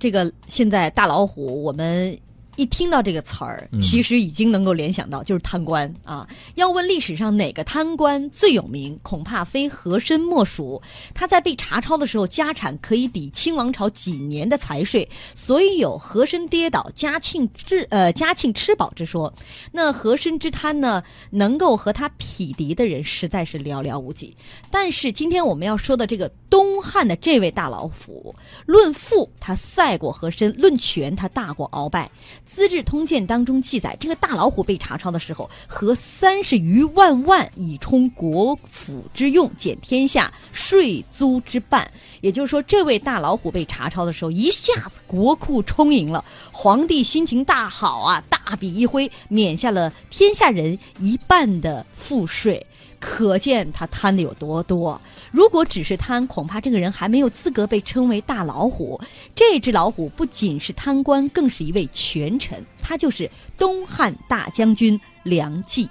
这个现在大老虎，我们。一听到这个词儿，其实已经能够联想到就是贪官啊。要问历史上哪个贪官最有名，恐怕非和珅莫属。他在被查抄的时候，家产可以抵清王朝几年的财税，所以有和珅跌倒，嘉庆治呃嘉庆吃饱之说。那和珅之贪呢，能够和他匹敌的人实在是寥寥无几。但是今天我们要说的这个东汉的这位大老虎，论富他赛过和珅，论权他大过鳌拜。《资治通鉴》当中记载，这个大老虎被查抄的时候，和三十余万万以充国府之用，减天下税租之半。也就是说，这位大老虎被查抄的时候，一下子国库充盈了，皇帝心情大好啊，大笔一挥，免下了天下人一半的赋税。可见他贪的有多多。如果只是贪，恐怕这个人还没有资格被称为大老虎。这只老虎不仅是贪官，更是一位权臣。他就是东汉大将军梁冀。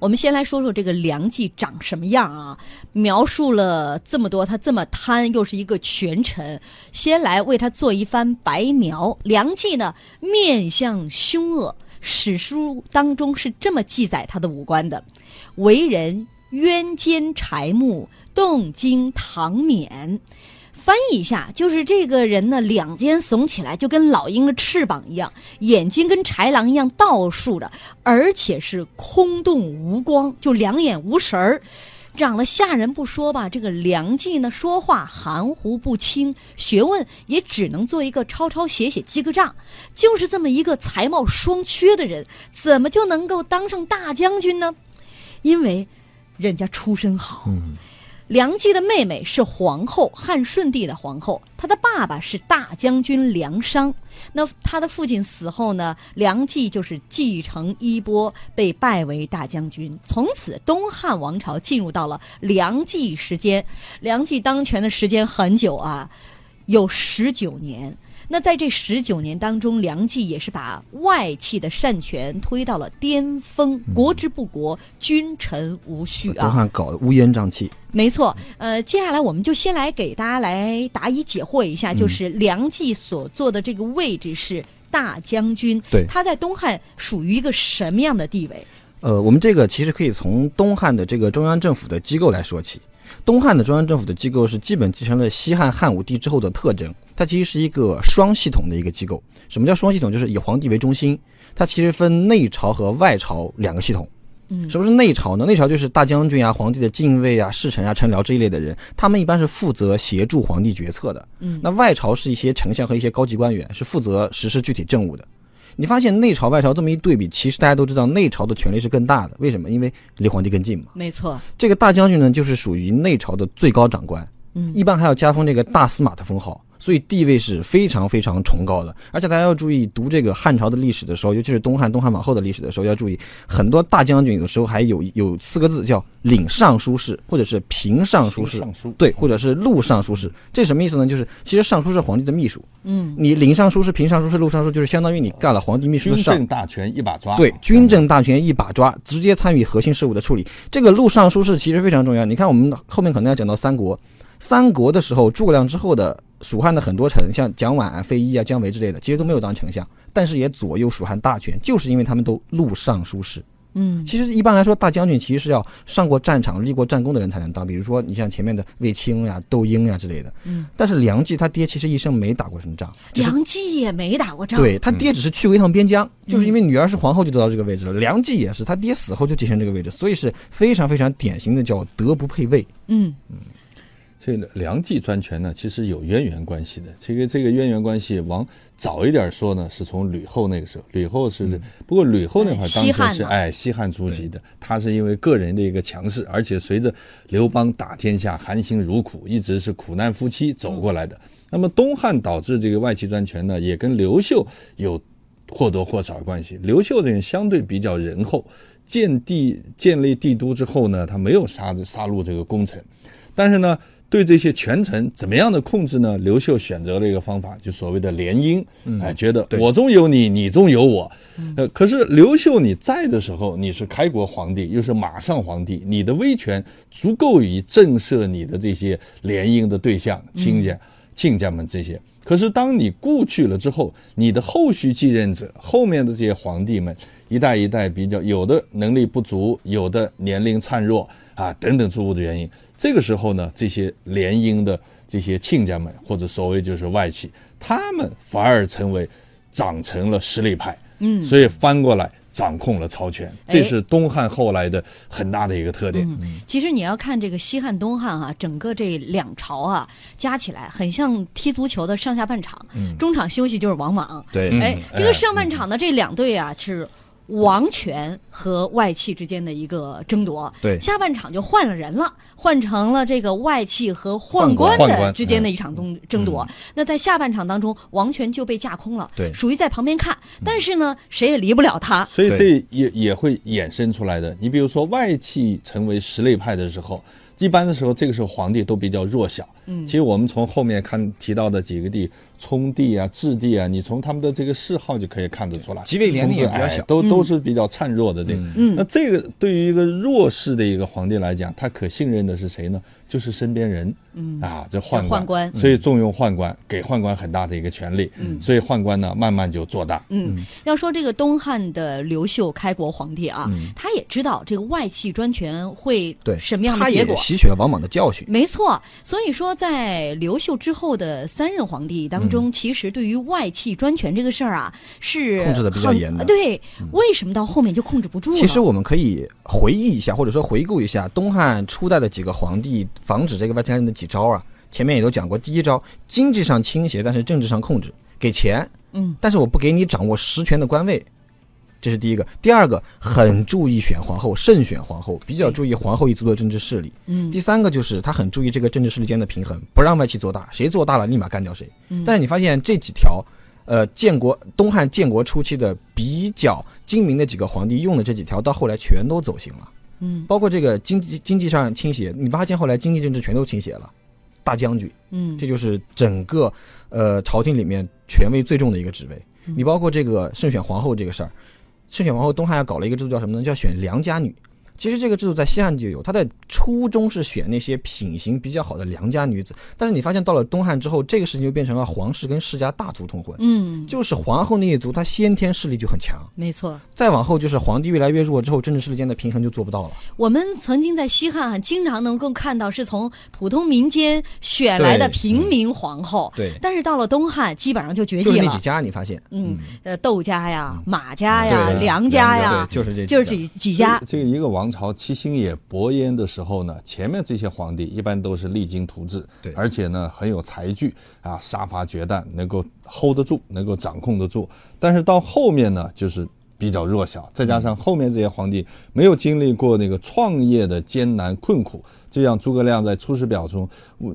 我们先来说说这个梁冀长什么样啊？描述了这么多，他这么贪，又是一个权臣。先来为他做一番白描。梁冀呢，面相凶恶。史书当中是这么记载他的五官的：为人冤奸柴木，动经堂冕。翻译一下，就是这个人呢，两肩耸起来，就跟老鹰的翅膀一样；眼睛跟豺狼一样倒竖着，而且是空洞无光，就两眼无神儿。长得吓人不说吧，这个梁冀呢，说话含糊不清，学问也只能做一个抄抄写写记个账。就是这么一个才貌双缺的人，怎么就能够当上大将军呢？因为人家出身好。梁冀的妹妹是皇后，汉顺帝的皇后。他的爸爸是大将军梁商。那他的父亲死后呢，梁冀就是继承衣钵，被拜为大将军。从此，东汉王朝进入到了梁冀时间。梁冀当权的时间很久啊，有十九年。那在这十九年当中，梁冀也是把外戚的擅权推到了巅峰，国之不国，君臣无序啊！东汉搞得乌烟瘴气。没错，呃，接下来我们就先来给大家来答疑解惑一下，就是梁冀所坐的这个位置是大将军，对，他在东汉属于一个什么样的地位？呃，我们这个其实可以从东汉的这个中央政府的机构来说起。东汉的中央政府的机构是基本继承了西汉汉武帝之后的特征，它其实是一个双系统的一个机构。什么叫双系统？就是以皇帝为中心，它其实分内朝和外朝两个系统。嗯，什么是内朝呢？内朝就是大将军啊、皇帝的近卫啊、侍臣啊、臣僚这一类的人，他们一般是负责协助皇帝决策的。嗯，那外朝是一些丞相和一些高级官员，是负责实施具体政务的。你发现内朝外朝这么一对比，其实大家都知道内朝的权力是更大的，为什么？因为离皇帝更近嘛。没错，这个大将军呢，就是属于内朝的最高长官，嗯，一般还要加封这个大司马的封号。所以地位是非常非常崇高的，而且大家要注意读这个汉朝的历史的时候，尤其是东汉、东汉往后的历史的时候，要注意很多大将军有的时候还有有四个字叫领尚书事，或者是平尚书事，对，或者是录尚书事。这什么意思呢？就是其实尚书是皇帝的秘书，嗯，你领尚书事、平尚书事、录尚书，就是相当于你干了皇帝秘书的上。军政大权一把抓，对，军政大权一把抓，直接参与核心事务的处理。这个录尚书事其实非常重要。你看，我们后面可能要讲到三国，三国的时候诸葛亮之后的。蜀汉的很多臣，像蒋琬啊、费祎啊、姜维之类的，其实都没有当丞相，但是也左右蜀汉大权，就是因为他们都录尚书事。嗯，其实一般来说，大将军其实是要上过战场、立过战功的人才能当。比如说，你像前面的卫青呀、窦婴呀之类的。嗯，但是梁冀他爹其实一生没打过什么仗，梁冀也没打过仗。对他爹只是去过一趟边疆，就是因为女儿是皇后就得到这个位置了。梁冀也是，他爹死后就继承这个位置，所以是非常非常典型的叫德不配位。嗯嗯。这个梁冀专权呢，其实有渊源关系的。这个这个渊源关系，往早一点说呢，是从吕后那个时候。吕后是，不过吕后那会儿当时是哎西汉初期的，他是因为个人的一个强势，而且随着刘邦打天下，含辛茹苦，一直是苦难夫妻走过来的。那么东汉导致这个外戚专权呢，也跟刘秀有或多或少的关系。刘秀的人相对比较仁厚，建帝建立帝都之后呢，他没有杀杀戮这个功臣，但是呢。对这些权臣怎么样的控制呢？刘秀选择了一个方法，就所谓的联姻。哎，觉得我中有你，你中有我。呃，可是刘秀你在的时候，你是开国皇帝，又是马上皇帝，你的威权足够于震慑你的这些联姻的对象亲家。亲家们这些。可是当你故去了之后，你的后续继任者，后面的这些皇帝们，一代一代比较，有的能力不足，有的年龄孱弱啊，等等诸多的原因。这个时候呢，这些联姻的这些亲家们，或者所谓就是外戚，他们反而成为长成了实力派。嗯，所以翻过来。掌控了朝权，这是东汉后来的很大的一个特点。其实你要看这个西汉、东汉啊，整个这两朝啊，加起来很像踢足球的上下半场，中场休息就是王莽。对，哎，这个上半场的这两队啊是。王权和外戚之间的一个争夺，对，下半场就换了人了，换成了这个外戚和宦官的之间的一场争争夺。那在下半场当中，王权就被架空了，对，属于在旁边看，但是呢，谁也离不了他。所以这也也会衍生出来的。你比如说，外戚成为实力派的时候。一般的时候，这个时候皇帝都比较弱小。嗯，其实我们从后面看提到的几个地，冲帝啊、质帝啊，你从他们的这个嗜好就可以看得出来，级别年龄也比较小，都都是比较孱弱的这个。嗯，那这个对于一个弱势的一个皇帝来讲，他可信任的是谁呢？就是身边人，嗯。啊，这宦宦官，所以重用宦官，给宦官很大的一个权利，嗯，所以宦官呢，慢慢就做大。嗯，要说这个东汉的刘秀开国皇帝啊，他也知道这个外戚专权会对什么样的结果，吸取了王莽的教训。没错，所以说在刘秀之后的三任皇帝当中，其实对于外戚专权这个事儿啊，是控制的比较严的。对，为什么到后面就控制不住了？其实我们可以回忆一下，或者说回顾一下东汉初代的几个皇帝。防止这个外戚干政的几招啊，前面也都讲过。第一招，经济上倾斜，但是政治上控制，给钱，嗯，但是我不给你掌握实权的官位，这是第一个。第二个，很注意选皇后，慎选皇后，比较注意皇后一族的政治势力。嗯，第三个就是他很注意这个政治势力间的平衡，不让外戚做大，谁做大了立马干掉谁。但是你发现这几条，呃，建国东汉建国初期的比较精明的几个皇帝用的这几条，到后来全都走形了。嗯，包括这个经济经济上倾斜，你发现后来经济政治全都倾斜了，大将军，嗯，这就是整个呃朝廷里面权威最重的一个职位。你包括这个慎选皇后这个事儿，慎选王后，东汉要搞了一个制度叫什么呢？叫选良家女。其实这个制度在西汉就有，它的初衷是选那些品行比较好的良家女子。但是你发现到了东汉之后，这个事情就变成了皇室跟世家大族通婚。嗯，就是皇后那一族，她先天势力就很强。没错。再往后就是皇帝越来越弱之后，政治势力间的平衡就做不到了。我们曾经在西汉经常能够看到是从普通民间选来的平民皇后。对。但是到了东汉，基本上就绝迹了。就那几家，你发现？嗯，呃，窦家呀，马家呀，梁家呀，就是这，就是这几家。这个一个王朝七星也。伯焉的时候呢，前面这些皇帝一般都是励精图治，对，而且呢很有才具啊，杀伐决断，能够 hold 得住，能够掌控得住。但是到后面呢，就是比较弱小，再加上后面这些皇帝没有经历过那个创业的艰难困苦。就像诸葛亮在《出师表》中，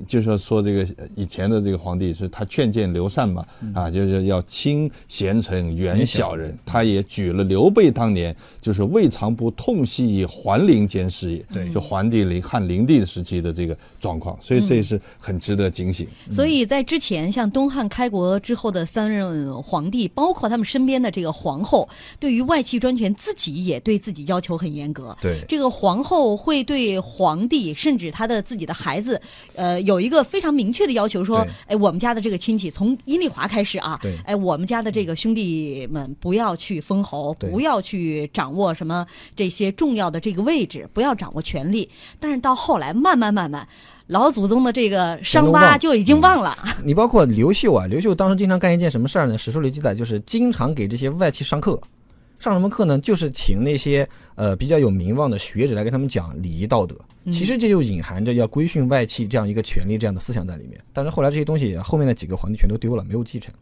就是说这个以前的这个皇帝是他劝谏刘禅嘛，啊，就是要亲贤臣，远小人。他也举了刘备当年就是未尝不痛惜以桓灵间事业，对，就桓帝灵汉灵帝时期的这个状况，所以这也是很值得警醒。所以在之前，像东汉开国之后的三任皇帝，包括他们身边的这个皇后，对于外戚专权，自己也对自己要求很严格。对，这个皇后会对皇帝是。甚至他的自己的孩子，呃，有一个非常明确的要求，说，哎，我们家的这个亲戚从阴丽华开始啊，哎，我们家的这个兄弟们不要去封侯，不要去掌握什么这些重要的这个位置，不要掌握权力。但是到后来，慢慢慢慢，老祖宗的这个伤疤就已经忘了。你包括刘秀啊，刘秀当时经常干一件什么事儿呢？史书里记载，就是经常给这些外戚上课。上什么课呢？就是请那些呃比较有名望的学者来跟他们讲礼仪道德。其实这就隐含着要规训外戚这样一个权利这样的思想在里面。但是后来这些东西后面的几个皇帝全都丢了，没有继承。